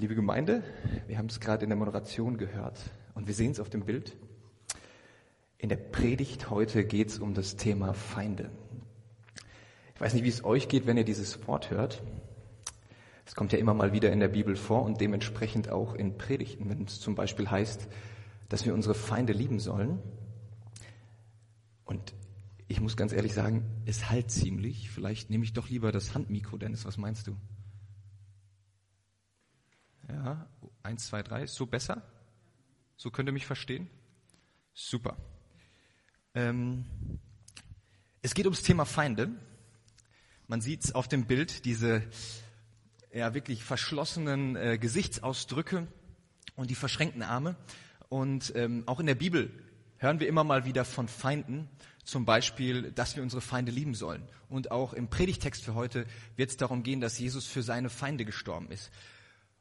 Liebe Gemeinde, wir haben es gerade in der Moderation gehört und wir sehen es auf dem Bild. In der Predigt heute geht es um das Thema Feinde. Ich weiß nicht, wie es euch geht, wenn ihr dieses Wort hört. Es kommt ja immer mal wieder in der Bibel vor und dementsprechend auch in Predigten, wenn es zum Beispiel heißt, dass wir unsere Feinde lieben sollen. Und ich muss ganz ehrlich sagen, es halt ziemlich. Vielleicht nehme ich doch lieber das Handmikro, Dennis. Was meinst du? Ja, eins, zwei, drei. So besser? So könnt ihr mich verstehen? Super. Ähm, es geht ums Thema Feinde. Man sieht es auf dem Bild, diese ja, wirklich verschlossenen äh, Gesichtsausdrücke und die verschränkten Arme. Und ähm, auch in der Bibel hören wir immer mal wieder von Feinden, zum Beispiel, dass wir unsere Feinde lieben sollen. Und auch im Predigtext für heute wird es darum gehen, dass Jesus für seine Feinde gestorben ist.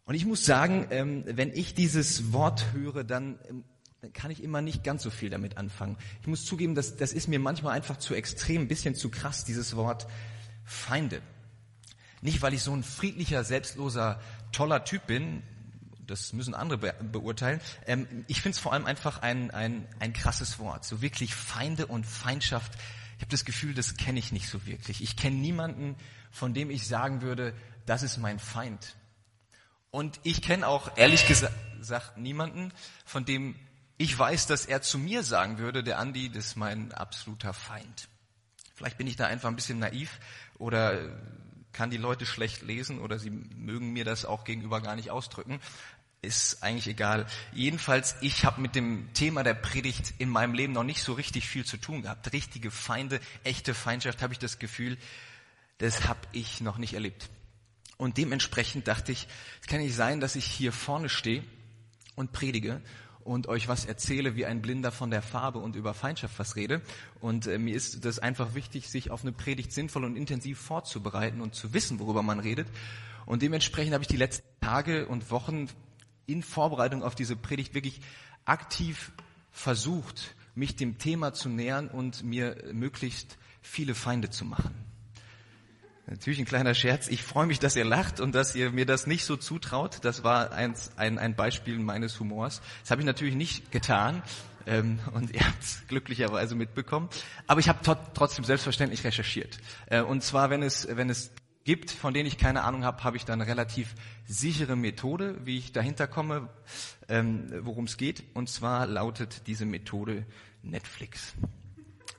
Und ich muss sagen, ähm, wenn ich dieses Wort höre, dann ähm, kann ich immer nicht ganz so viel damit anfangen. Ich muss zugeben, das, das ist mir manchmal einfach zu extrem, ein bisschen zu krass, dieses Wort Feinde. Nicht, weil ich so ein friedlicher, selbstloser, toller Typ bin, das müssen andere be beurteilen. Ähm, ich finde es vor allem einfach ein, ein, ein krasses Wort. So wirklich Feinde und Feindschaft. Ich habe das Gefühl, das kenne ich nicht so wirklich. Ich kenne niemanden, von dem ich sagen würde, das ist mein Feind. Und ich kenne auch ehrlich gesagt niemanden, von dem ich weiß, dass er zu mir sagen würde, der Andi, das ist mein absoluter Feind. Vielleicht bin ich da einfach ein bisschen naiv oder kann die Leute schlecht lesen oder sie mögen mir das auch gegenüber gar nicht ausdrücken. Ist eigentlich egal. Jedenfalls, ich habe mit dem Thema der Predigt in meinem Leben noch nicht so richtig viel zu tun gehabt. Richtige Feinde, echte Feindschaft, habe ich das Gefühl, das habe ich noch nicht erlebt. Und dementsprechend dachte ich, es kann nicht sein, dass ich hier vorne stehe und predige und euch was erzähle wie ein Blinder von der Farbe und über Feindschaft was rede. Und äh, mir ist das einfach wichtig, sich auf eine Predigt sinnvoll und intensiv vorzubereiten und zu wissen, worüber man redet. Und dementsprechend habe ich die letzten Tage und Wochen in Vorbereitung auf diese Predigt wirklich aktiv versucht, mich dem Thema zu nähern und mir möglichst viele Feinde zu machen. Natürlich ein kleiner Scherz. Ich freue mich, dass ihr lacht und dass ihr mir das nicht so zutraut. Das war ein, ein, ein Beispiel meines Humors. Das habe ich natürlich nicht getan ähm, und ihr habt es glücklicherweise mitbekommen. Aber ich habe trotzdem selbstverständlich recherchiert. Äh, und zwar, wenn es, wenn es gibt, von denen ich keine Ahnung habe, habe ich da eine relativ sichere Methode, wie ich dahinter komme, ähm, worum es geht. Und zwar lautet diese Methode Netflix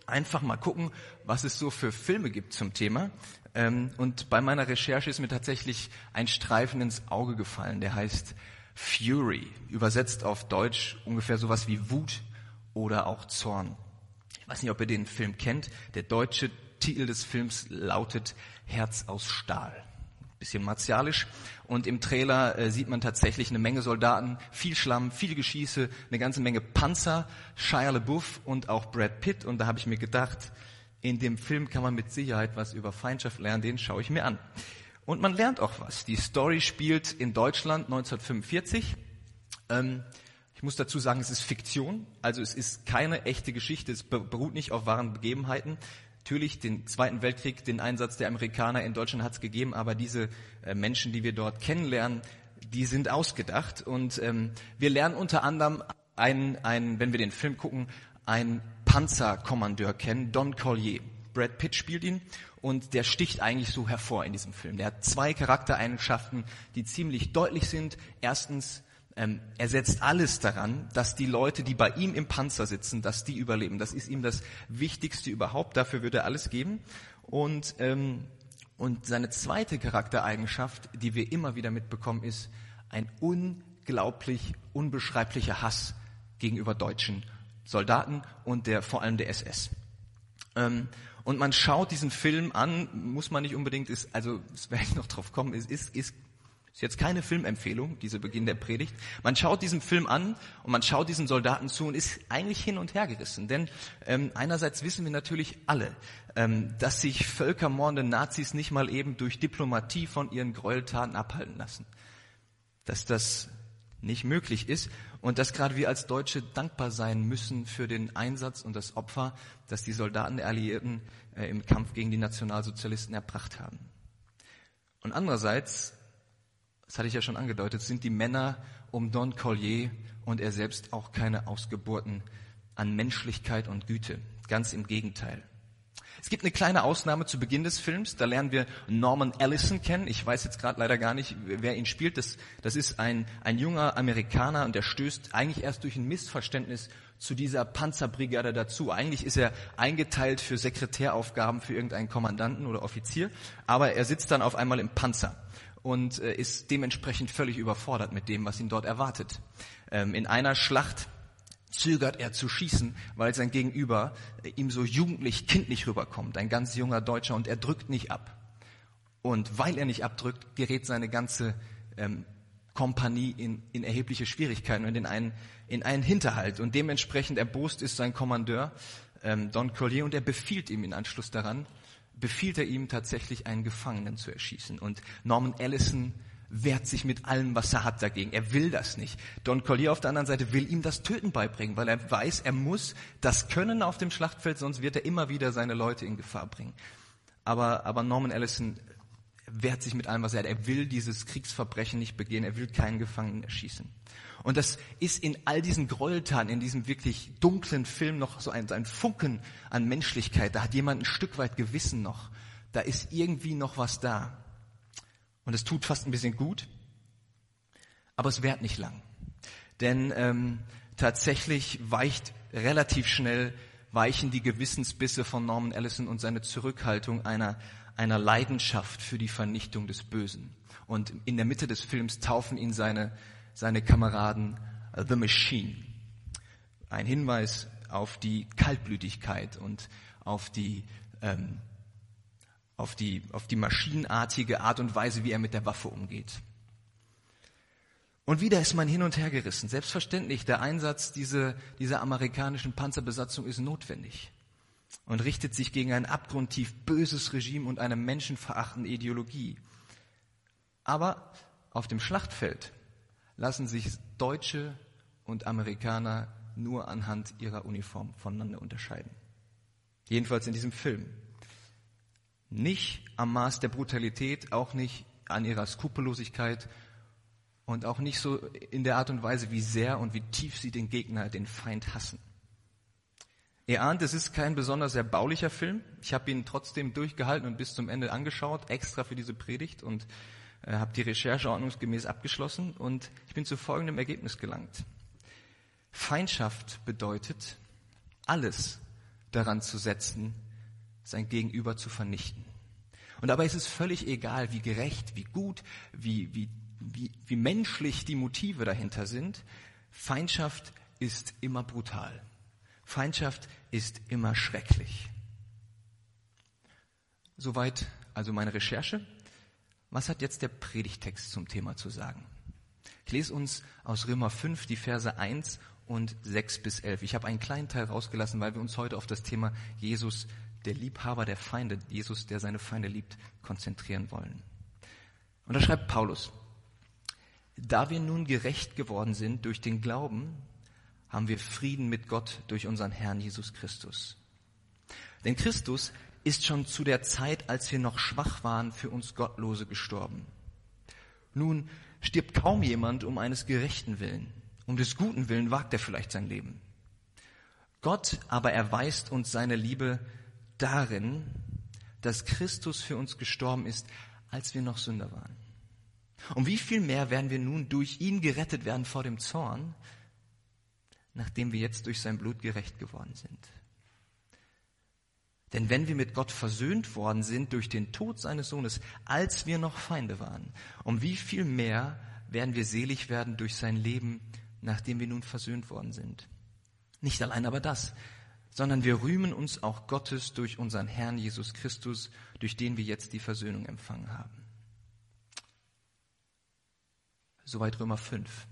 einfach mal gucken, was es so für Filme gibt zum Thema. Ähm, und bei meiner Recherche ist mir tatsächlich ein Streifen ins Auge gefallen, der heißt Fury, übersetzt auf Deutsch ungefähr sowas wie Wut oder auch Zorn. Ich weiß nicht, ob ihr den Film kennt. Der deutsche Titel des Films lautet Herz aus Stahl bisschen martialisch. Und im Trailer äh, sieht man tatsächlich eine Menge Soldaten, viel Schlamm, viel Geschieße, eine ganze Menge Panzer, Shia LaBeouf und auch Brad Pitt. Und da habe ich mir gedacht, in dem Film kann man mit Sicherheit was über Feindschaft lernen, den schaue ich mir an. Und man lernt auch was. Die Story spielt in Deutschland 1945. Ähm, ich muss dazu sagen, es ist Fiktion, also es ist keine echte Geschichte, es beruht nicht auf wahren Begebenheiten. Natürlich den Zweiten Weltkrieg, den Einsatz der Amerikaner in Deutschland hat es gegeben, aber diese äh, Menschen, die wir dort kennenlernen, die sind ausgedacht. Und ähm, wir lernen unter anderem einen, einen, wenn wir den Film gucken, einen Panzerkommandeur kennen, Don Collier. Brad Pitt spielt ihn und der sticht eigentlich so hervor in diesem Film. Der hat zwei Charaktereigenschaften, die ziemlich deutlich sind. Erstens ähm, er setzt alles daran, dass die Leute, die bei ihm im Panzer sitzen, dass die überleben. Das ist ihm das Wichtigste überhaupt. Dafür würde er alles geben. Und, ähm, und seine zweite Charaktereigenschaft, die wir immer wieder mitbekommen, ist ein unglaublich unbeschreiblicher Hass gegenüber deutschen Soldaten und der, vor allem der SS. Ähm, und man schaut diesen Film an, muss man nicht unbedingt, ist, also, das werde ich noch drauf kommen, ist, ist, ist ist jetzt keine Filmempfehlung, diese Beginn der Predigt. Man schaut diesen Film an und man schaut diesen Soldaten zu und ist eigentlich hin und her gerissen. Denn ähm, einerseits wissen wir natürlich alle, ähm, dass sich völkermordende Nazis nicht mal eben durch Diplomatie von ihren Gräueltaten abhalten lassen. Dass das nicht möglich ist und dass gerade wir als Deutsche dankbar sein müssen für den Einsatz und das Opfer, das die Soldaten der Alliierten äh, im Kampf gegen die Nationalsozialisten erbracht haben. Und andererseits das hatte ich ja schon angedeutet, sind die Männer um Don Collier und er selbst auch keine Ausgeburten an Menschlichkeit und Güte. Ganz im Gegenteil. Es gibt eine kleine Ausnahme zu Beginn des Films. Da lernen wir Norman Ellison kennen. Ich weiß jetzt gerade leider gar nicht, wer ihn spielt. Das, das ist ein, ein junger Amerikaner und der stößt eigentlich erst durch ein Missverständnis zu dieser Panzerbrigade dazu. Eigentlich ist er eingeteilt für Sekretäraufgaben für irgendeinen Kommandanten oder Offizier, aber er sitzt dann auf einmal im Panzer und äh, ist dementsprechend völlig überfordert mit dem, was ihn dort erwartet. Ähm, in einer Schlacht zögert er zu schießen, weil sein Gegenüber äh, ihm so jugendlich, kindlich rüberkommt, ein ganz junger Deutscher, und er drückt nicht ab. Und weil er nicht abdrückt, gerät seine ganze ähm, Kompanie in, in erhebliche Schwierigkeiten und in einen, in einen Hinterhalt. Und dementsprechend erbost ist sein Kommandeur, ähm, Don Collier, und er befiehlt ihm in Anschluss daran, befiehlt er ihm tatsächlich einen Gefangenen zu erschießen. Und Norman Ellison wehrt sich mit allem, was er hat dagegen. Er will das nicht. Don Collier auf der anderen Seite will ihm das Töten beibringen, weil er weiß, er muss das können auf dem Schlachtfeld, sonst wird er immer wieder seine Leute in Gefahr bringen. Aber, aber Norman Ellison wehrt sich mit allem, was er hat. Er will dieses Kriegsverbrechen nicht begehen. Er will keinen Gefangenen erschießen. Und das ist in all diesen Gräueltaten, in diesem wirklich dunklen Film noch so ein, ein Funken an Menschlichkeit. Da hat jemand ein Stück weit Gewissen noch. Da ist irgendwie noch was da. Und es tut fast ein bisschen gut. Aber es währt nicht lang. Denn ähm, tatsächlich weicht relativ schnell weichen die Gewissensbisse von Norman Ellison und seine Zurückhaltung einer einer Leidenschaft für die Vernichtung des Bösen. Und in der Mitte des Films taufen ihn seine, seine Kameraden uh, The Machine. Ein Hinweis auf die Kaltblütigkeit und auf die, ähm, auf die, auf die maschinenartige Art und Weise, wie er mit der Waffe umgeht. Und wieder ist man hin und her gerissen. Selbstverständlich, der Einsatz dieser, dieser amerikanischen Panzerbesatzung ist notwendig und richtet sich gegen ein abgrundtief böses Regime und eine menschenverachtende Ideologie. Aber auf dem Schlachtfeld lassen sich Deutsche und Amerikaner nur anhand ihrer Uniform voneinander unterscheiden. Jedenfalls in diesem Film. Nicht am Maß der Brutalität, auch nicht an ihrer Skrupellosigkeit und auch nicht so in der Art und Weise, wie sehr und wie tief sie den Gegner, den Feind hassen. Ihr ahnt, es ist kein besonders erbaulicher Film. Ich habe ihn trotzdem durchgehalten und bis zum Ende angeschaut, extra für diese Predigt und äh, habe die Recherche ordnungsgemäß abgeschlossen und ich bin zu folgendem Ergebnis gelangt. Feindschaft bedeutet, alles daran zu setzen, sein Gegenüber zu vernichten. Und dabei ist es völlig egal, wie gerecht, wie gut, wie, wie, wie, wie menschlich die Motive dahinter sind. Feindschaft ist immer brutal. Feindschaft ist immer schrecklich. Soweit also meine Recherche. Was hat jetzt der Predigtext zum Thema zu sagen? Ich lese uns aus Römer 5 die Verse 1 und 6 bis 11. Ich habe einen kleinen Teil rausgelassen, weil wir uns heute auf das Thema Jesus, der Liebhaber der Feinde, Jesus, der seine Feinde liebt, konzentrieren wollen. Und da schreibt Paulus, da wir nun gerecht geworden sind durch den Glauben, haben wir Frieden mit Gott durch unseren Herrn Jesus Christus. Denn Christus ist schon zu der Zeit, als wir noch schwach waren, für uns Gottlose gestorben. Nun stirbt kaum jemand um eines gerechten Willen. Um des guten Willen wagt er vielleicht sein Leben. Gott aber erweist uns seine Liebe darin, dass Christus für uns gestorben ist, als wir noch Sünder waren. Und wie viel mehr werden wir nun durch ihn gerettet werden vor dem Zorn, nachdem wir jetzt durch sein Blut gerecht geworden sind. Denn wenn wir mit Gott versöhnt worden sind durch den Tod seines Sohnes, als wir noch Feinde waren, um wie viel mehr werden wir selig werden durch sein Leben, nachdem wir nun versöhnt worden sind. Nicht allein aber das, sondern wir rühmen uns auch Gottes durch unseren Herrn Jesus Christus, durch den wir jetzt die Versöhnung empfangen haben. Soweit Römer 5.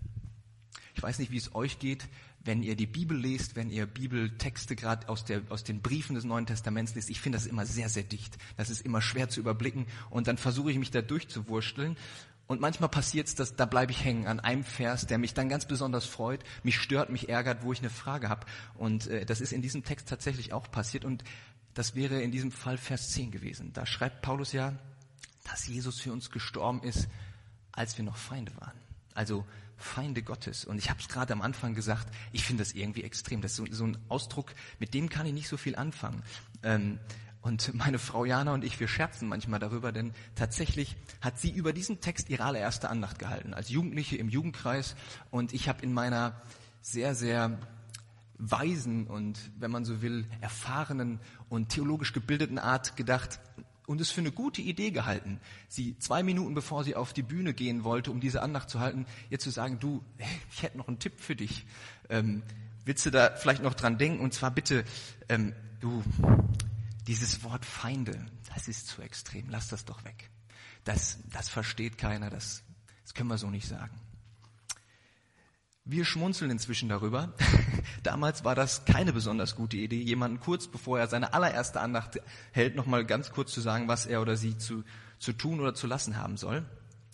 Ich weiß nicht, wie es euch geht wenn ihr die Bibel lest, wenn ihr Bibeltexte gerade aus, aus den Briefen des Neuen Testaments lest, ich finde das immer sehr, sehr dicht. Das ist immer schwer zu überblicken und dann versuche ich mich da durchzuwursteln. Und manchmal passiert es, dass da bleibe ich hängen an einem Vers, der mich dann ganz besonders freut, mich stört, mich ärgert, wo ich eine Frage habe. Und äh, das ist in diesem Text tatsächlich auch passiert. Und das wäre in diesem Fall Vers 10 gewesen. Da schreibt Paulus ja, dass Jesus für uns gestorben ist, als wir noch Feinde waren. Also Feinde Gottes. Und ich habe es gerade am Anfang gesagt, ich finde das irgendwie extrem. Das ist so, so, ein Ausdruck, mit dem kann ich nicht so viel anfangen. Ähm, und meine Frau Jana und ich, wir scherzen manchmal darüber, denn tatsächlich hat sie über diesen Text ihre allererste Andacht gehalten, als Jugendliche im Jugendkreis. Und ich habe in meiner sehr, sehr weisen und, wenn man so will, erfahrenen und theologisch gebildeten Art gedacht, und es für eine gute Idee gehalten, sie zwei Minuten bevor sie auf die Bühne gehen wollte, um diese Andacht zu halten, ihr zu sagen, du, ich hätte noch einen Tipp für dich. Ähm, willst du da vielleicht noch dran denken? Und zwar bitte, ähm, du, dieses Wort Feinde, das ist zu extrem. Lass das doch weg. Das, das versteht keiner. Das, das können wir so nicht sagen. Wir schmunzeln inzwischen darüber. Damals war das keine besonders gute Idee, jemanden kurz bevor er seine allererste Andacht hält, nochmal ganz kurz zu sagen, was er oder sie zu, zu tun oder zu lassen haben soll.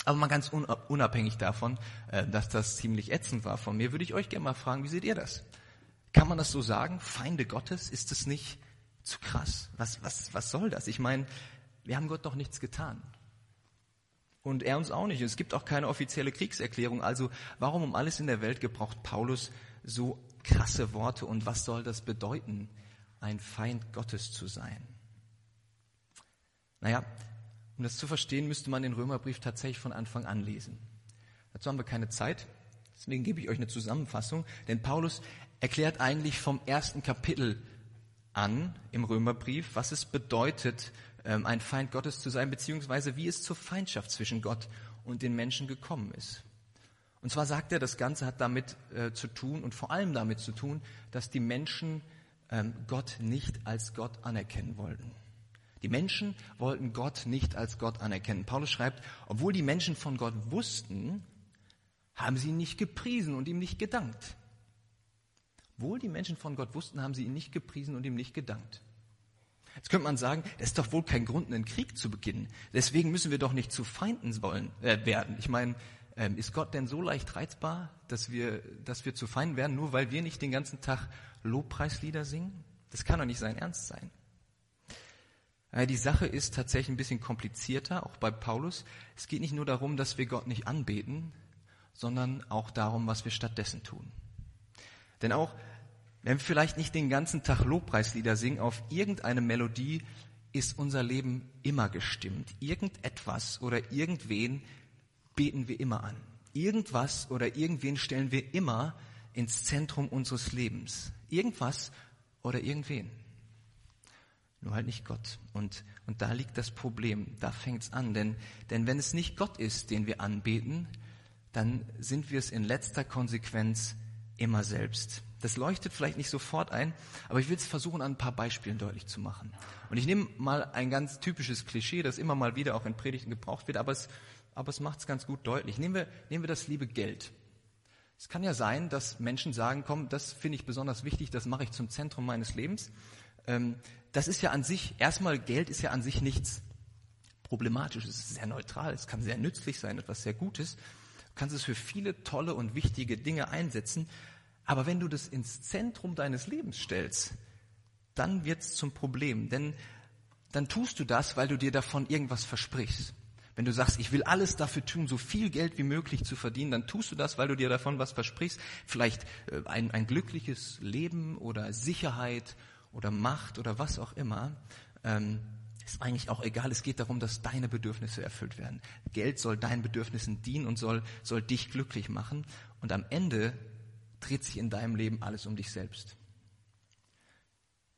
Aber mal ganz unabhängig davon, äh, dass das ziemlich ätzend war von mir, würde ich euch gerne mal fragen, wie seht ihr das? Kann man das so sagen? Feinde Gottes? Ist es nicht zu krass? Was, was, was soll das? Ich meine, wir haben Gott doch nichts getan. Und er uns auch nicht. Es gibt auch keine offizielle Kriegserklärung. Also warum um alles in der Welt gebraucht Paulus so krasse Worte und was soll das bedeuten, ein Feind Gottes zu sein? Naja, um das zu verstehen, müsste man den Römerbrief tatsächlich von Anfang an lesen. Dazu haben wir keine Zeit, deswegen gebe ich euch eine Zusammenfassung, denn Paulus erklärt eigentlich vom ersten Kapitel an im Römerbrief, was es bedeutet, ähm, ein Feind Gottes zu sein, beziehungsweise wie es zur Feindschaft zwischen Gott und den Menschen gekommen ist. Und zwar sagt er, das Ganze hat damit äh, zu tun und vor allem damit zu tun, dass die Menschen ähm, Gott nicht als Gott anerkennen wollten. Die Menschen wollten Gott nicht als Gott anerkennen. Paulus schreibt, obwohl die Menschen von Gott wussten, haben sie ihn nicht gepriesen und ihm nicht gedankt. Obwohl die Menschen von Gott wussten, haben sie ihn nicht gepriesen und ihm nicht gedankt. Jetzt könnte man sagen, das ist doch wohl kein Grund, einen Krieg zu beginnen. Deswegen müssen wir doch nicht zu Feinden wollen, äh, werden. Ich meine, ähm, ist Gott denn so leicht reizbar, dass wir, dass wir zu Feinden werden, nur weil wir nicht den ganzen Tag Lobpreislieder singen? Das kann doch nicht sein Ernst sein. Äh, die Sache ist tatsächlich ein bisschen komplizierter, auch bei Paulus. Es geht nicht nur darum, dass wir Gott nicht anbeten, sondern auch darum, was wir stattdessen tun. Denn auch wenn wir vielleicht nicht den ganzen Tag Lobpreislieder singen, auf irgendeine Melodie ist unser Leben immer gestimmt. Irgendetwas oder irgendwen beten wir immer an. Irgendwas oder irgendwen stellen wir immer ins Zentrum unseres Lebens. Irgendwas oder irgendwen. Nur halt nicht Gott. Und, und da liegt das Problem. Da fängt's an. Denn, denn wenn es nicht Gott ist, den wir anbeten, dann sind wir es in letzter Konsequenz immer selbst. Das leuchtet vielleicht nicht sofort ein, aber ich will es versuchen, an ein paar Beispielen deutlich zu machen. Und ich nehme mal ein ganz typisches Klischee, das immer mal wieder auch in Predigten gebraucht wird, aber es, aber es macht es ganz gut deutlich. Nehmen wir, nehmen wir das liebe Geld. Es kann ja sein, dass Menschen sagen, komm, das finde ich besonders wichtig, das mache ich zum Zentrum meines Lebens. Ähm, das ist ja an sich, erstmal Geld ist ja an sich nichts Problematisches, es ist sehr neutral, es kann sehr nützlich sein, etwas sehr Gutes. Du kannst es für viele tolle und wichtige Dinge einsetzen, aber wenn du das ins Zentrum deines Lebens stellst, dann wird es zum Problem. Denn dann tust du das, weil du dir davon irgendwas versprichst. Wenn du sagst, ich will alles dafür tun, so viel Geld wie möglich zu verdienen, dann tust du das, weil du dir davon was versprichst. Vielleicht äh, ein, ein glückliches Leben oder Sicherheit oder Macht oder was auch immer. Ähm, ist eigentlich auch egal. Es geht darum, dass deine Bedürfnisse erfüllt werden. Geld soll deinen Bedürfnissen dienen und soll, soll dich glücklich machen. Und am Ende dreht sich in deinem Leben alles um dich selbst.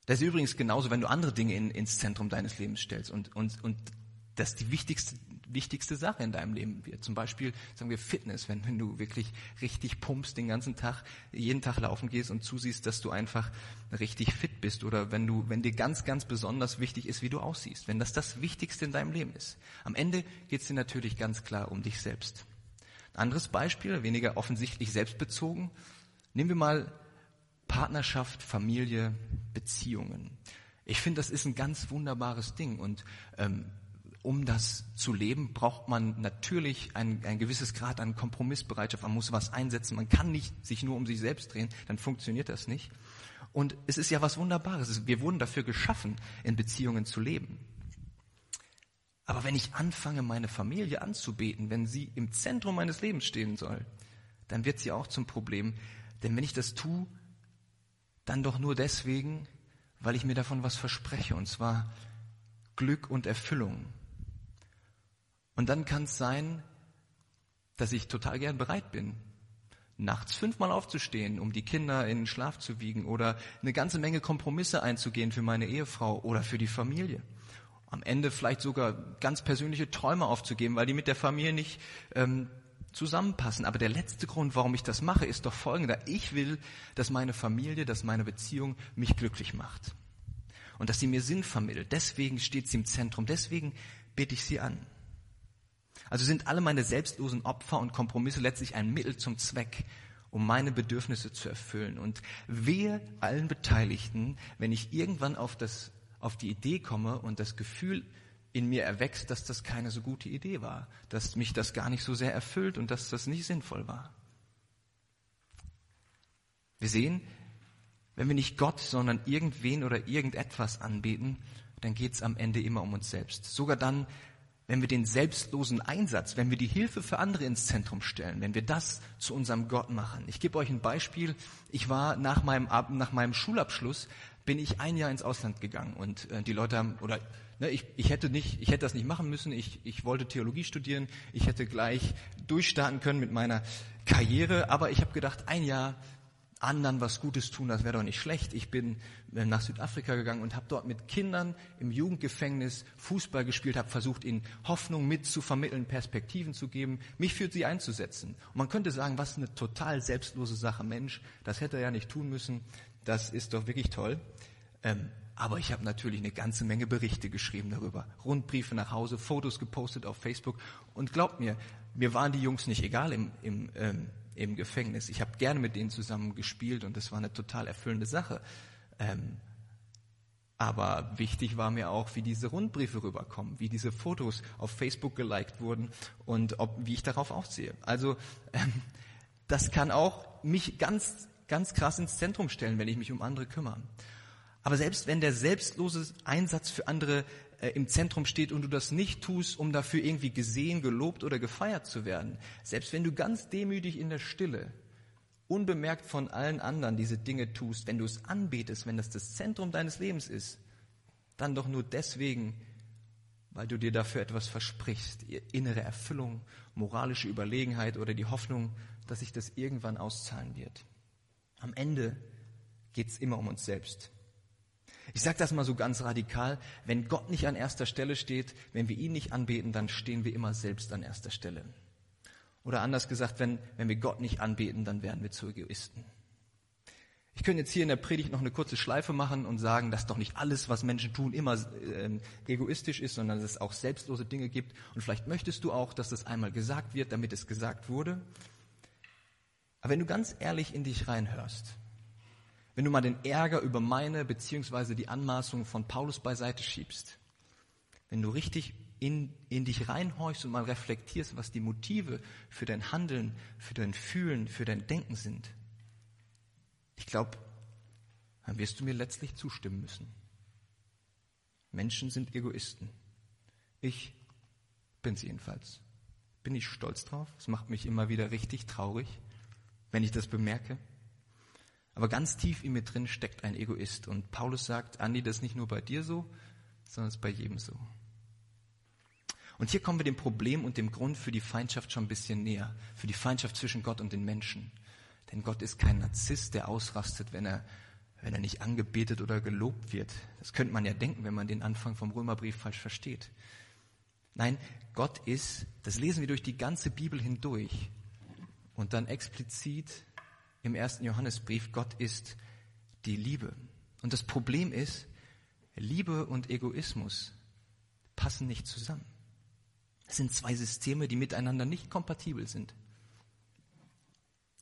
Das ist übrigens genauso, wenn du andere Dinge in, ins Zentrum deines Lebens stellst und, und, und das die wichtigste, wichtigste Sache in deinem Leben wird. Zum Beispiel, sagen wir, Fitness, wenn, wenn du wirklich richtig pumpst den ganzen Tag, jeden Tag laufen gehst und zusiehst, dass du einfach richtig fit bist oder wenn du, wenn dir ganz, ganz besonders wichtig ist, wie du aussiehst, wenn das das Wichtigste in deinem Leben ist. Am Ende geht es dir natürlich ganz klar um dich selbst. Ein anderes Beispiel, weniger offensichtlich selbstbezogen, Nehmen wir mal Partnerschaft, Familie, Beziehungen. Ich finde, das ist ein ganz wunderbares Ding und ähm, um das zu leben, braucht man natürlich ein, ein gewisses Grad an Kompromissbereitschaft. Man muss was einsetzen. Man kann nicht sich nur um sich selbst drehen, dann funktioniert das nicht. Und es ist ja was Wunderbares. Wir wurden dafür geschaffen, in Beziehungen zu leben. Aber wenn ich anfange, meine Familie anzubeten, wenn sie im Zentrum meines Lebens stehen soll, dann wird sie auch zum Problem. Denn wenn ich das tue, dann doch nur deswegen, weil ich mir davon was verspreche, und zwar Glück und Erfüllung. Und dann kann es sein, dass ich total gern bereit bin, nachts fünfmal aufzustehen, um die Kinder in den Schlaf zu wiegen oder eine ganze Menge Kompromisse einzugehen für meine Ehefrau oder für die Familie. Am Ende vielleicht sogar ganz persönliche Träume aufzugeben, weil die mit der Familie nicht ähm, zusammenpassen. Aber der letzte Grund, warum ich das mache, ist doch folgender. Ich will, dass meine Familie, dass meine Beziehung mich glücklich macht. Und dass sie mir Sinn vermittelt. Deswegen steht sie im Zentrum. Deswegen bete ich sie an. Also sind alle meine selbstlosen Opfer und Kompromisse letztlich ein Mittel zum Zweck, um meine Bedürfnisse zu erfüllen. Und wehe allen Beteiligten, wenn ich irgendwann auf, das, auf die Idee komme und das Gefühl in mir erwächst, dass das keine so gute Idee war, dass mich das gar nicht so sehr erfüllt und dass das nicht sinnvoll war. Wir sehen, wenn wir nicht Gott, sondern irgendwen oder irgendetwas anbeten, dann geht es am Ende immer um uns selbst. Sogar dann, wenn wir den selbstlosen Einsatz, wenn wir die Hilfe für andere ins Zentrum stellen, wenn wir das zu unserem Gott machen. Ich gebe euch ein Beispiel. Ich war nach meinem, nach meinem Schulabschluss, bin ich ein Jahr ins Ausland gegangen und äh, die Leute haben, oder ne, ich, ich hätte nicht, ich hätte das nicht machen müssen. Ich, ich wollte Theologie studieren. Ich hätte gleich durchstarten können mit meiner Karriere. Aber ich habe gedacht, ein Jahr anderen was Gutes tun, das wäre doch nicht schlecht. Ich bin äh, nach Südafrika gegangen und habe dort mit Kindern im Jugendgefängnis Fußball gespielt, habe versucht, ihnen Hoffnung mitzuvermitteln, Perspektiven zu geben, mich für sie einzusetzen. Und man könnte sagen, was eine total selbstlose Sache, Mensch, das hätte er ja nicht tun müssen, das ist doch wirklich toll. Ähm, aber ich habe natürlich eine ganze Menge Berichte geschrieben darüber, Rundbriefe nach Hause, Fotos gepostet auf Facebook und glaubt mir, mir waren die Jungs nicht egal im, im ähm, im Gefängnis. Ich habe gerne mit denen zusammen gespielt und das war eine total erfüllende Sache. Ähm, aber wichtig war mir auch, wie diese Rundbriefe rüberkommen, wie diese Fotos auf Facebook geliked wurden und ob, wie ich darauf aufsehe. Also ähm, das kann auch mich ganz, ganz krass ins Zentrum stellen, wenn ich mich um andere kümmere. Aber selbst wenn der selbstlose Einsatz für andere äh, im Zentrum steht und du das nicht tust, um dafür irgendwie gesehen, gelobt oder gefeiert zu werden, selbst wenn du ganz demütig in der Stille, unbemerkt von allen anderen diese Dinge tust, wenn du es anbetest, wenn das das Zentrum deines Lebens ist, dann doch nur deswegen, weil du dir dafür etwas versprichst, innere Erfüllung, moralische Überlegenheit oder die Hoffnung, dass sich das irgendwann auszahlen wird. Am Ende geht es immer um uns selbst. Ich sage das mal so ganz radikal, wenn Gott nicht an erster Stelle steht, wenn wir ihn nicht anbeten, dann stehen wir immer selbst an erster Stelle. Oder anders gesagt, wenn, wenn wir Gott nicht anbeten, dann werden wir zu Egoisten. Ich könnte jetzt hier in der Predigt noch eine kurze Schleife machen und sagen, dass doch nicht alles, was Menschen tun, immer äh, egoistisch ist, sondern dass es auch selbstlose Dinge gibt. Und vielleicht möchtest du auch, dass das einmal gesagt wird, damit es gesagt wurde. Aber wenn du ganz ehrlich in dich reinhörst, wenn du mal den Ärger über meine beziehungsweise die Anmaßung von Paulus beiseite schiebst, wenn du richtig in, in dich reinhorchst und mal reflektierst, was die Motive für dein Handeln, für dein Fühlen, für dein Denken sind, ich glaube, dann wirst du mir letztlich zustimmen müssen. Menschen sind Egoisten. Ich bin sie jedenfalls. Bin ich stolz drauf? Es macht mich immer wieder richtig traurig, wenn ich das bemerke. Aber ganz tief in mir drin steckt ein Egoist. Und Paulus sagt, Andi, das ist nicht nur bei dir so, sondern es ist bei jedem so. Und hier kommen wir dem Problem und dem Grund für die Feindschaft schon ein bisschen näher. Für die Feindschaft zwischen Gott und den Menschen. Denn Gott ist kein Narzisst, der ausrastet, wenn er, wenn er nicht angebetet oder gelobt wird. Das könnte man ja denken, wenn man den Anfang vom Römerbrief falsch versteht. Nein, Gott ist, das lesen wir durch die ganze Bibel hindurch. Und dann explizit im ersten Johannesbrief, Gott ist die Liebe. Und das Problem ist, Liebe und Egoismus passen nicht zusammen. Es sind zwei Systeme, die miteinander nicht kompatibel sind.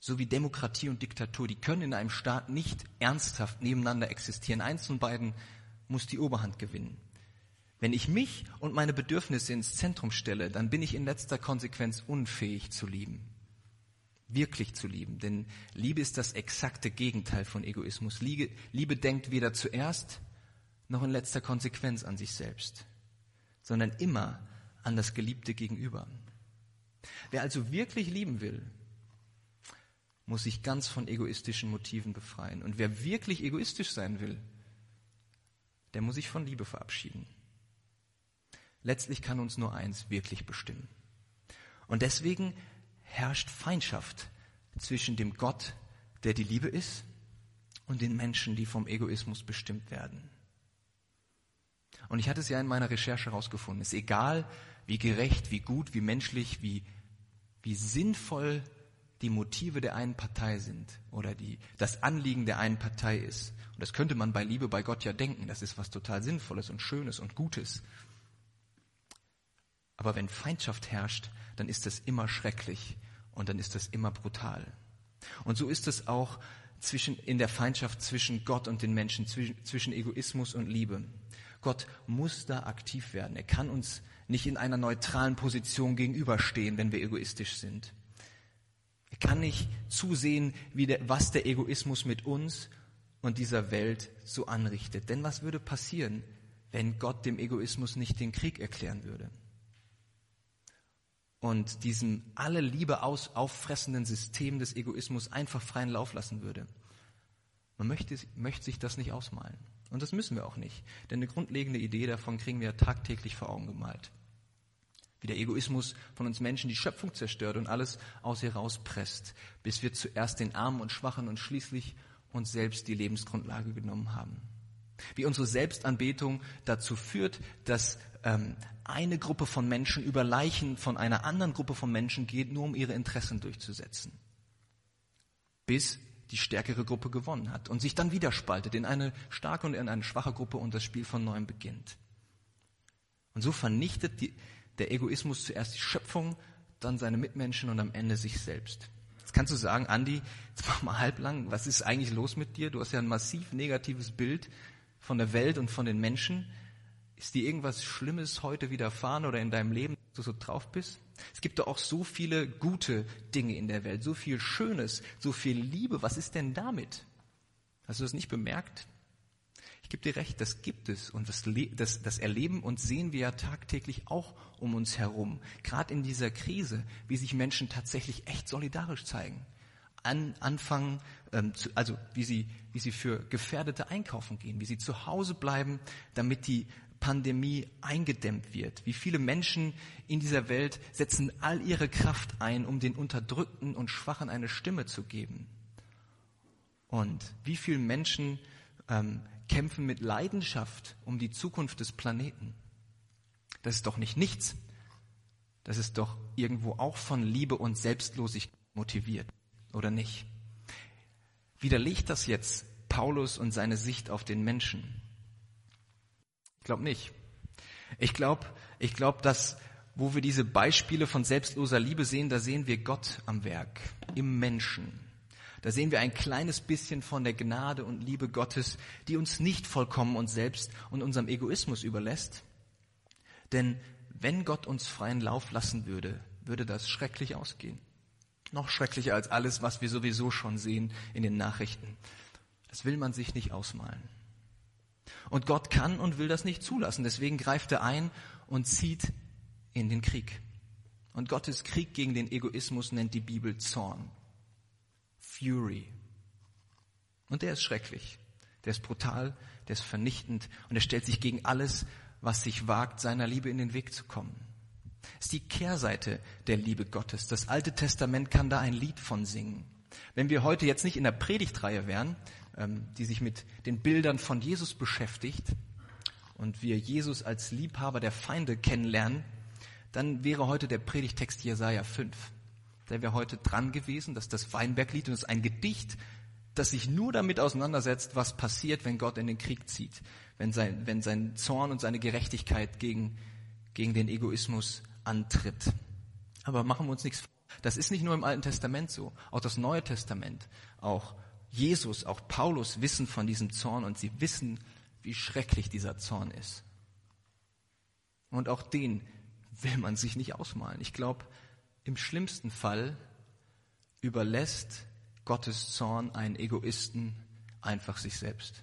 So wie Demokratie und Diktatur, die können in einem Staat nicht ernsthaft nebeneinander existieren. Eins von beiden muss die Oberhand gewinnen. Wenn ich mich und meine Bedürfnisse ins Zentrum stelle, dann bin ich in letzter Konsequenz unfähig zu lieben wirklich zu lieben. Denn Liebe ist das exakte Gegenteil von Egoismus. Liebe, Liebe denkt weder zuerst noch in letzter Konsequenz an sich selbst, sondern immer an das geliebte Gegenüber. Wer also wirklich lieben will, muss sich ganz von egoistischen Motiven befreien. Und wer wirklich egoistisch sein will, der muss sich von Liebe verabschieden. Letztlich kann uns nur eins wirklich bestimmen. Und deswegen herrscht Feindschaft zwischen dem Gott, der die Liebe ist, und den Menschen, die vom Egoismus bestimmt werden. Und ich hatte es ja in meiner Recherche herausgefunden. Es ist egal, wie gerecht, wie gut, wie menschlich, wie, wie sinnvoll die Motive der einen Partei sind oder die, das Anliegen der einen Partei ist. Und das könnte man bei Liebe bei Gott ja denken. Das ist was total Sinnvolles und Schönes und Gutes. Aber wenn Feindschaft herrscht, dann ist das immer schrecklich und dann ist das immer brutal. Und so ist es auch zwischen, in der Feindschaft zwischen Gott und den Menschen, zwischen, zwischen Egoismus und Liebe. Gott muss da aktiv werden. Er kann uns nicht in einer neutralen Position gegenüberstehen, wenn wir egoistisch sind. Er kann nicht zusehen, wie der, was der Egoismus mit uns und dieser Welt so anrichtet. Denn was würde passieren, wenn Gott dem Egoismus nicht den Krieg erklären würde? Und diesem alle Liebe aus, auffressenden System des Egoismus einfach freien Lauf lassen würde. Man möchte, möchte sich das nicht ausmalen. Und das müssen wir auch nicht. Denn eine grundlegende Idee davon kriegen wir tagtäglich vor Augen gemalt wie der Egoismus von uns Menschen die Schöpfung zerstört und alles aus ihr rauspresst, bis wir zuerst den Armen und Schwachen und schließlich uns selbst die Lebensgrundlage genommen haben. Wie unsere Selbstanbetung dazu führt, dass ähm, eine Gruppe von Menschen über Leichen von einer anderen Gruppe von Menschen geht, nur um ihre Interessen durchzusetzen. Bis die stärkere Gruppe gewonnen hat und sich dann wieder spaltet in eine starke und in eine schwache Gruppe und das Spiel von neuem beginnt. Und so vernichtet die, der Egoismus zuerst die Schöpfung, dann seine Mitmenschen und am Ende sich selbst. Jetzt kannst du sagen, Andi, jetzt mach mal halblang, was ist eigentlich los mit dir? Du hast ja ein massiv negatives Bild von der Welt und von den Menschen. Ist dir irgendwas Schlimmes heute widerfahren oder in deinem Leben, dass du so drauf bist? Es gibt doch auch so viele gute Dinge in der Welt, so viel Schönes, so viel Liebe. Was ist denn damit? Hast du das nicht bemerkt? gebe dir recht, das gibt es und das, das, das erleben und sehen wir ja tagtäglich auch um uns herum. Gerade in dieser Krise, wie sich Menschen tatsächlich echt solidarisch zeigen. An, anfangen, ähm, zu, also wie sie, wie sie für Gefährdete einkaufen gehen, wie sie zu Hause bleiben, damit die Pandemie eingedämmt wird. Wie viele Menschen in dieser Welt setzen all ihre Kraft ein, um den Unterdrückten und Schwachen eine Stimme zu geben. Und wie viele Menschen ähm, kämpfen mit Leidenschaft um die Zukunft des Planeten. Das ist doch nicht nichts. Das ist doch irgendwo auch von Liebe und Selbstlosigkeit motiviert, oder nicht? Widerlegt das jetzt Paulus und seine Sicht auf den Menschen? Ich glaube nicht. Ich glaube, ich glaube, dass wo wir diese Beispiele von selbstloser Liebe sehen, da sehen wir Gott am Werk, im Menschen. Da sehen wir ein kleines bisschen von der Gnade und Liebe Gottes, die uns nicht vollkommen uns selbst und unserem Egoismus überlässt. Denn wenn Gott uns freien Lauf lassen würde, würde das schrecklich ausgehen. Noch schrecklicher als alles, was wir sowieso schon sehen in den Nachrichten. Das will man sich nicht ausmalen. Und Gott kann und will das nicht zulassen. Deswegen greift er ein und zieht in den Krieg. Und Gottes Krieg gegen den Egoismus nennt die Bibel Zorn. Fury. Und der ist schrecklich. Der ist brutal, der ist vernichtend und er stellt sich gegen alles, was sich wagt, seiner Liebe in den Weg zu kommen. Das ist die Kehrseite der Liebe Gottes. Das Alte Testament kann da ein Lied von singen. Wenn wir heute jetzt nicht in der Predigtreihe wären, ähm, die sich mit den Bildern von Jesus beschäftigt und wir Jesus als Liebhaber der Feinde kennenlernen, dann wäre heute der Predigtext Jesaja 5 der wäre heute dran gewesen, dass das Weinberglied und das ist ein Gedicht, das sich nur damit auseinandersetzt, was passiert, wenn Gott in den Krieg zieht, wenn sein, wenn sein Zorn und seine Gerechtigkeit gegen, gegen den Egoismus antritt. Aber machen wir uns nichts vor. Das ist nicht nur im Alten Testament so. Auch das Neue Testament, auch Jesus, auch Paulus wissen von diesem Zorn und sie wissen, wie schrecklich dieser Zorn ist. Und auch den will man sich nicht ausmalen. Ich glaube, im schlimmsten Fall überlässt Gottes Zorn einen Egoisten einfach sich selbst.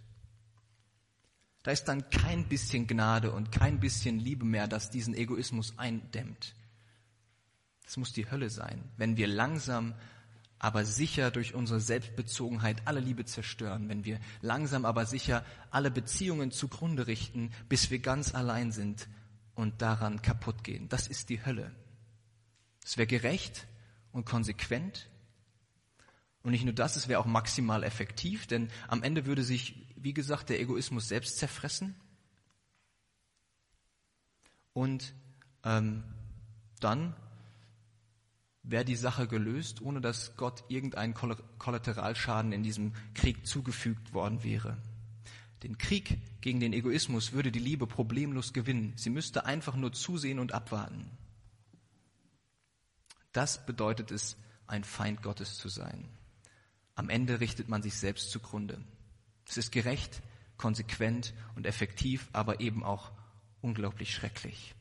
Da ist dann kein bisschen Gnade und kein bisschen Liebe mehr, das diesen Egoismus eindämmt. Das muss die Hölle sein, wenn wir langsam aber sicher durch unsere Selbstbezogenheit alle Liebe zerstören, wenn wir langsam aber sicher alle Beziehungen zugrunde richten, bis wir ganz allein sind und daran kaputt gehen. Das ist die Hölle. Es wäre gerecht und konsequent. Und nicht nur das, es wäre auch maximal effektiv, denn am Ende würde sich, wie gesagt, der Egoismus selbst zerfressen. Und ähm, dann wäre die Sache gelöst, ohne dass Gott irgendeinen Kollateralschaden in diesem Krieg zugefügt worden wäre. Den Krieg gegen den Egoismus würde die Liebe problemlos gewinnen. Sie müsste einfach nur zusehen und abwarten. Das bedeutet es, ein Feind Gottes zu sein. Am Ende richtet man sich selbst zugrunde. Es ist gerecht, konsequent und effektiv, aber eben auch unglaublich schrecklich.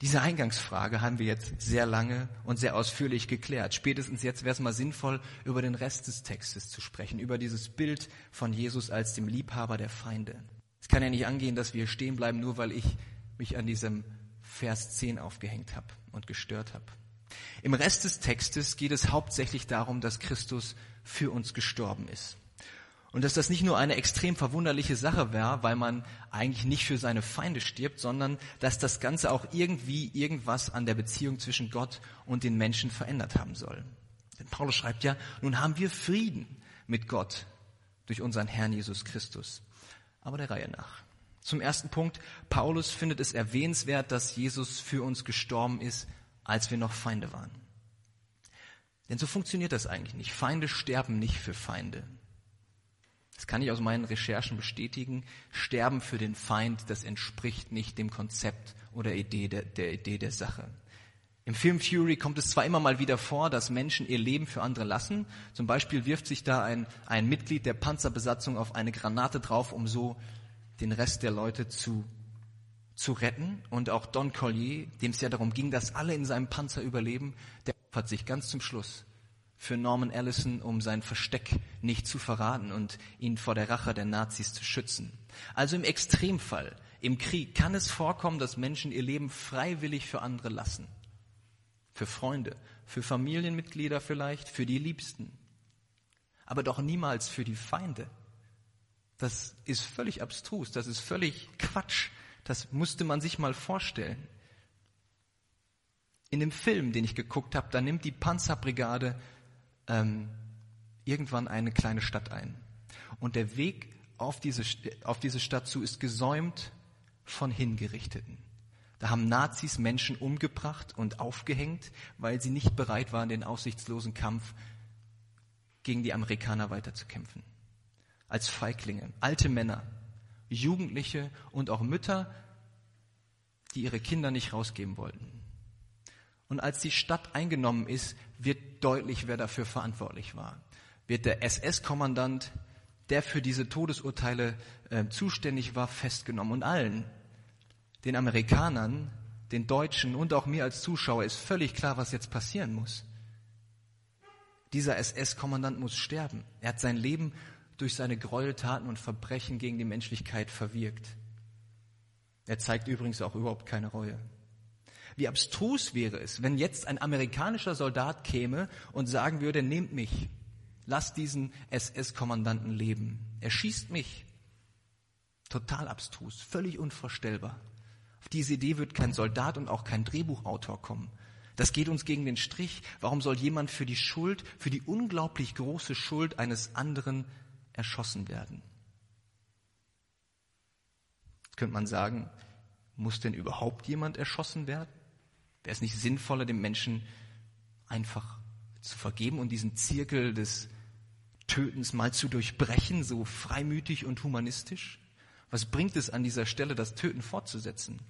Diese Eingangsfrage haben wir jetzt sehr lange und sehr ausführlich geklärt. Spätestens jetzt wäre es mal sinnvoll, über den Rest des Textes zu sprechen, über dieses Bild von Jesus als dem Liebhaber der Feinde. Es kann ja nicht angehen, dass wir stehen bleiben, nur weil ich mich an diesem Vers 10 aufgehängt habe und gestört habe. Im Rest des Textes geht es hauptsächlich darum, dass Christus für uns gestorben ist. Und dass das nicht nur eine extrem verwunderliche Sache wäre, weil man eigentlich nicht für seine Feinde stirbt, sondern dass das Ganze auch irgendwie irgendwas an der Beziehung zwischen Gott und den Menschen verändert haben soll. Denn Paulus schreibt ja, nun haben wir Frieden mit Gott durch unseren Herrn Jesus Christus. Aber der Reihe nach. Zum ersten Punkt, Paulus findet es erwähnenswert, dass Jesus für uns gestorben ist, als wir noch Feinde waren. Denn so funktioniert das eigentlich nicht. Feinde sterben nicht für Feinde. Das kann ich aus meinen Recherchen bestätigen. Sterben für den Feind, das entspricht nicht dem Konzept oder Idee der, der Idee der Sache. Im Film Fury kommt es zwar immer mal wieder vor, dass Menschen ihr Leben für andere lassen. Zum Beispiel wirft sich da ein, ein Mitglied der Panzerbesatzung auf eine Granate drauf, um so den Rest der Leute zu, zu retten. Und auch Don Collier, dem es ja darum ging, dass alle in seinem Panzer überleben, der opfert sich ganz zum Schluss für Norman Allison, um sein Versteck nicht zu verraten und ihn vor der Rache der Nazis zu schützen. Also im Extremfall, im Krieg, kann es vorkommen, dass Menschen ihr Leben freiwillig für andere lassen. Für Freunde, für Familienmitglieder vielleicht, für die Liebsten. Aber doch niemals für die Feinde. Das ist völlig abstrus, das ist völlig Quatsch. Das musste man sich mal vorstellen. In dem Film, den ich geguckt habe, da nimmt die Panzerbrigade ähm, irgendwann eine kleine Stadt ein. Und der Weg auf diese, auf diese Stadt zu ist gesäumt von Hingerichteten. Da haben Nazis Menschen umgebracht und aufgehängt, weil sie nicht bereit waren, den aussichtslosen Kampf gegen die Amerikaner weiterzukämpfen. Als Feiglinge, alte Männer, Jugendliche und auch Mütter, die ihre Kinder nicht rausgeben wollten. Und als die Stadt eingenommen ist, wird deutlich, wer dafür verantwortlich war. Wird der SS-Kommandant, der für diese Todesurteile äh, zuständig war, festgenommen. Und allen, den Amerikanern, den Deutschen und auch mir als Zuschauer ist völlig klar, was jetzt passieren muss. Dieser SS-Kommandant muss sterben. Er hat sein Leben durch seine Gräueltaten und Verbrechen gegen die Menschlichkeit verwirkt. Er zeigt übrigens auch überhaupt keine Reue. Wie abstrus wäre es, wenn jetzt ein amerikanischer Soldat käme und sagen würde, nehmt mich, lasst diesen SS-Kommandanten leben. Er schießt mich. Total abstrus, völlig unvorstellbar. Auf diese Idee wird kein Soldat und auch kein Drehbuchautor kommen. Das geht uns gegen den Strich. Warum soll jemand für die Schuld, für die unglaublich große Schuld eines anderen erschossen werden? Jetzt könnte man sagen, muss denn überhaupt jemand erschossen werden? Wäre es nicht sinnvoller, dem Menschen einfach zu vergeben und diesen Zirkel des Tötens mal zu durchbrechen, so freimütig und humanistisch? Was bringt es an dieser Stelle, das Töten fortzusetzen?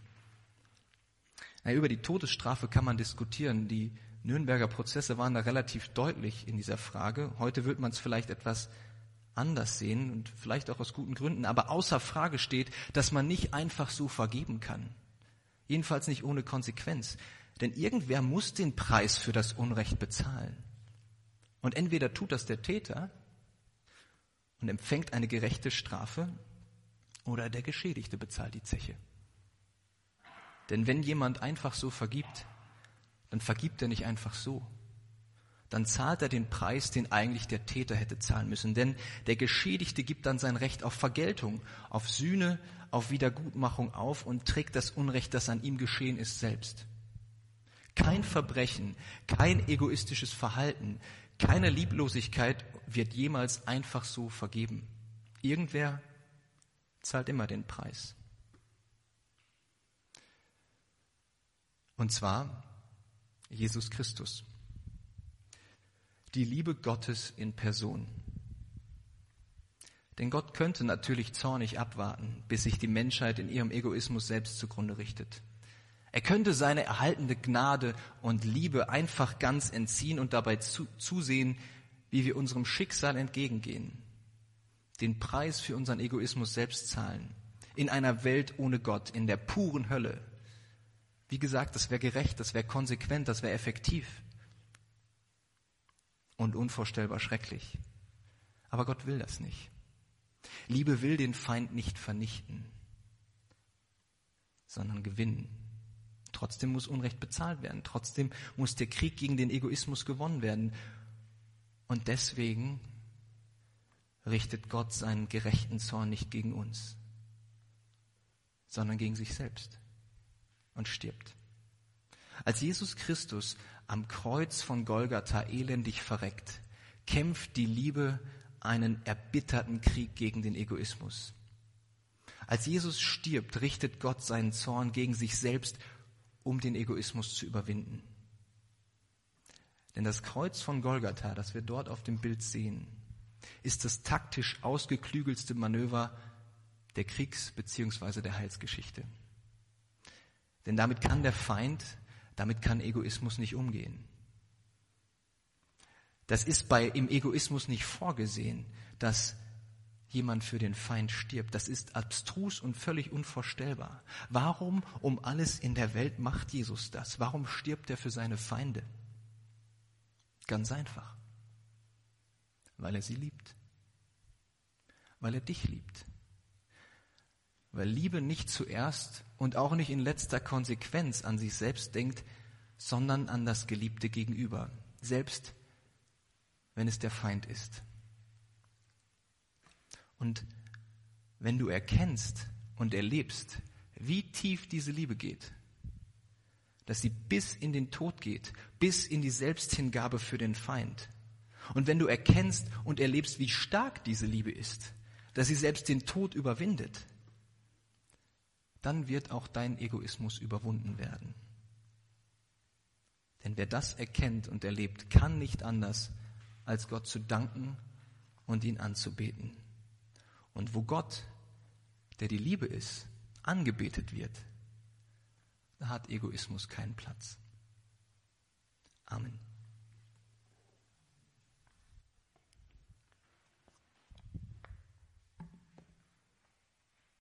Na, über die Todesstrafe kann man diskutieren. Die Nürnberger Prozesse waren da relativ deutlich in dieser Frage. Heute wird man es vielleicht etwas anders sehen und vielleicht auch aus guten Gründen. Aber außer Frage steht, dass man nicht einfach so vergeben kann. Jedenfalls nicht ohne Konsequenz. Denn irgendwer muss den Preis für das Unrecht bezahlen. Und entweder tut das der Täter und empfängt eine gerechte Strafe oder der Geschädigte bezahlt die Zeche. Denn wenn jemand einfach so vergibt, dann vergibt er nicht einfach so. Dann zahlt er den Preis, den eigentlich der Täter hätte zahlen müssen. Denn der Geschädigte gibt dann sein Recht auf Vergeltung, auf Sühne, auf Wiedergutmachung auf und trägt das Unrecht, das an ihm geschehen ist, selbst. Kein Verbrechen, kein egoistisches Verhalten, keine Lieblosigkeit wird jemals einfach so vergeben. Irgendwer zahlt immer den Preis. Und zwar Jesus Christus. Die Liebe Gottes in Person. Denn Gott könnte natürlich zornig abwarten, bis sich die Menschheit in ihrem Egoismus selbst zugrunde richtet. Er könnte seine erhaltene Gnade und Liebe einfach ganz entziehen und dabei zu, zusehen, wie wir unserem Schicksal entgegengehen, den Preis für unseren Egoismus selbst zahlen, in einer Welt ohne Gott, in der puren Hölle. Wie gesagt, das wäre gerecht, das wäre konsequent, das wäre effektiv und unvorstellbar schrecklich. Aber Gott will das nicht. Liebe will den Feind nicht vernichten, sondern gewinnen. Trotzdem muss Unrecht bezahlt werden. Trotzdem muss der Krieg gegen den Egoismus gewonnen werden. Und deswegen richtet Gott seinen gerechten Zorn nicht gegen uns, sondern gegen sich selbst und stirbt. Als Jesus Christus am Kreuz von Golgatha elendig verreckt, kämpft die Liebe einen erbitterten Krieg gegen den Egoismus. Als Jesus stirbt, richtet Gott seinen Zorn gegen sich selbst um den Egoismus zu überwinden. Denn das Kreuz von Golgatha, das wir dort auf dem Bild sehen, ist das taktisch ausgeklügelste Manöver der Kriegs- bzw. der Heilsgeschichte. Denn damit kann der Feind, damit kann Egoismus nicht umgehen. Das ist bei, im Egoismus nicht vorgesehen, dass jemand für den Feind stirbt. Das ist abstrus und völlig unvorstellbar. Warum um alles in der Welt macht Jesus das? Warum stirbt er für seine Feinde? Ganz einfach. Weil er sie liebt. Weil er dich liebt. Weil Liebe nicht zuerst und auch nicht in letzter Konsequenz an sich selbst denkt, sondern an das geliebte Gegenüber, selbst wenn es der Feind ist. Und wenn du erkennst und erlebst, wie tief diese Liebe geht, dass sie bis in den Tod geht, bis in die Selbsthingabe für den Feind. Und wenn du erkennst und erlebst, wie stark diese Liebe ist, dass sie selbst den Tod überwindet, dann wird auch dein Egoismus überwunden werden. Denn wer das erkennt und erlebt, kann nicht anders, als Gott zu danken und ihn anzubeten. Und wo Gott, der die Liebe ist, angebetet wird, da hat Egoismus keinen Platz. Amen.